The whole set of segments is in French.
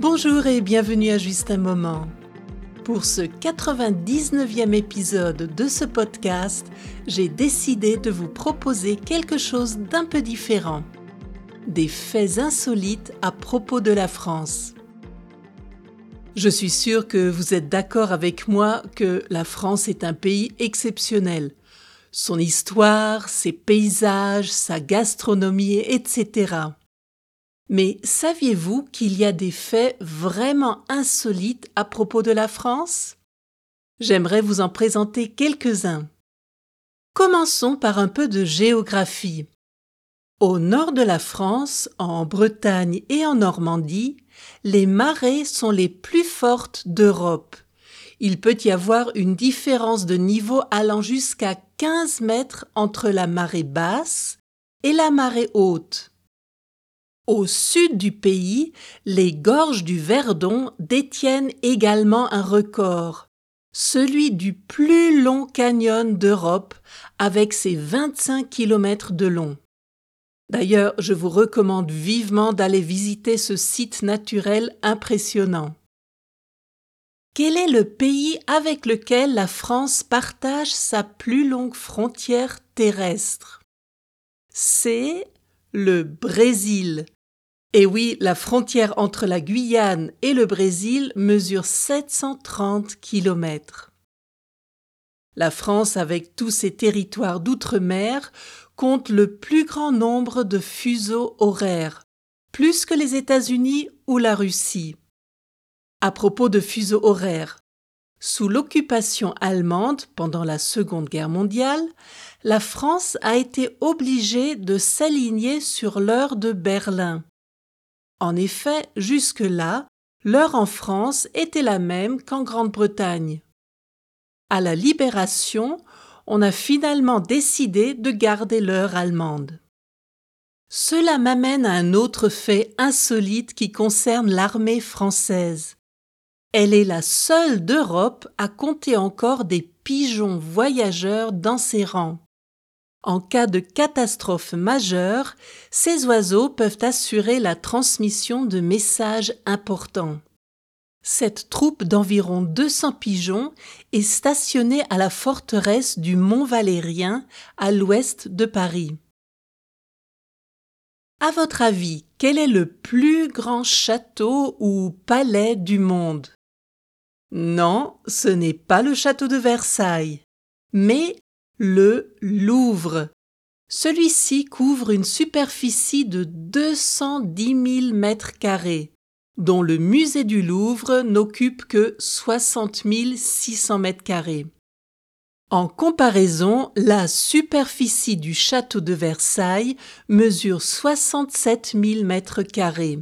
Bonjour et bienvenue à Juste un moment. Pour ce 99e épisode de ce podcast, j'ai décidé de vous proposer quelque chose d'un peu différent. Des faits insolites à propos de la France. Je suis sûre que vous êtes d'accord avec moi que la France est un pays exceptionnel. Son histoire, ses paysages, sa gastronomie, etc. Mais saviez-vous qu'il y a des faits vraiment insolites à propos de la France? J'aimerais vous en présenter quelques-uns. Commençons par un peu de géographie. Au nord de la France, en Bretagne et en Normandie, les marées sont les plus fortes d'Europe. Il peut y avoir une différence de niveau allant jusqu'à 15 mètres entre la marée basse et la marée haute. Au sud du pays, les gorges du Verdon détiennent également un record, celui du plus long canyon d'Europe avec ses 25 km de long. D'ailleurs, je vous recommande vivement d'aller visiter ce site naturel impressionnant. Quel est le pays avec lequel la France partage sa plus longue frontière terrestre? C'est le Brésil, et oui, la frontière entre la Guyane et le Brésil mesure 730 kilomètres. La France, avec tous ses territoires d'outre-mer, compte le plus grand nombre de fuseaux horaires, plus que les États-Unis ou la Russie. À propos de fuseaux horaires, sous l'occupation allemande pendant la Seconde Guerre mondiale, la France a été obligée de s'aligner sur l'heure de Berlin. En effet, jusque-là, l'heure en France était la même qu'en Grande-Bretagne. À la Libération, on a finalement décidé de garder l'heure allemande. Cela m'amène à un autre fait insolite qui concerne l'armée française. Elle est la seule d'Europe à compter encore des pigeons voyageurs dans ses rangs. En cas de catastrophe majeure, ces oiseaux peuvent assurer la transmission de messages importants. Cette troupe d'environ 200 pigeons est stationnée à la forteresse du Mont Valérien, à l'ouest de Paris. À votre avis, quel est le plus grand château ou palais du monde? Non, ce n'est pas le château de Versailles, mais le Louvre. Celui-ci couvre une superficie de 210 000 mètres carrés, dont le musée du Louvre n'occupe que 60 600 mètres carrés. En comparaison, la superficie du château de Versailles mesure 67 000 mètres carrés.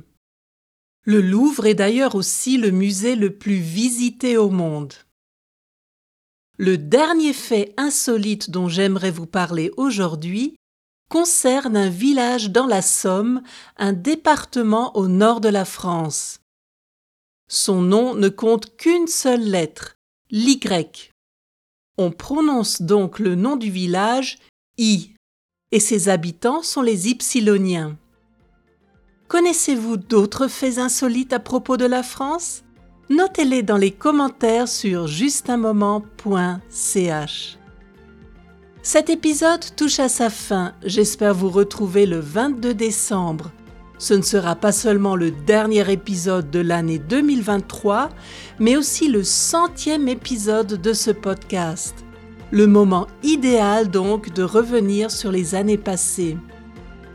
Le Louvre est d'ailleurs aussi le musée le plus visité au monde. Le dernier fait insolite dont j'aimerais vous parler aujourd'hui concerne un village dans la Somme, un département au nord de la France. Son nom ne compte qu'une seule lettre, l'Y. On prononce donc le nom du village I, et ses habitants sont les Ypsiloniens. Connaissez-vous d'autres faits insolites à propos de la France? Notez-les dans les commentaires sur justunmoment.ch. Cet épisode touche à sa fin. J'espère vous retrouver le 22 décembre. Ce ne sera pas seulement le dernier épisode de l'année 2023, mais aussi le centième épisode de ce podcast. Le moment idéal donc de revenir sur les années passées.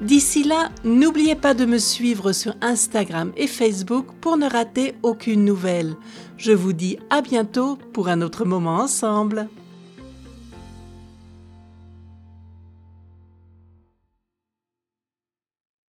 D'ici là, n'oubliez pas de me suivre sur Instagram et Facebook pour ne rater aucune nouvelle. Je vous dis à bientôt pour un autre moment ensemble.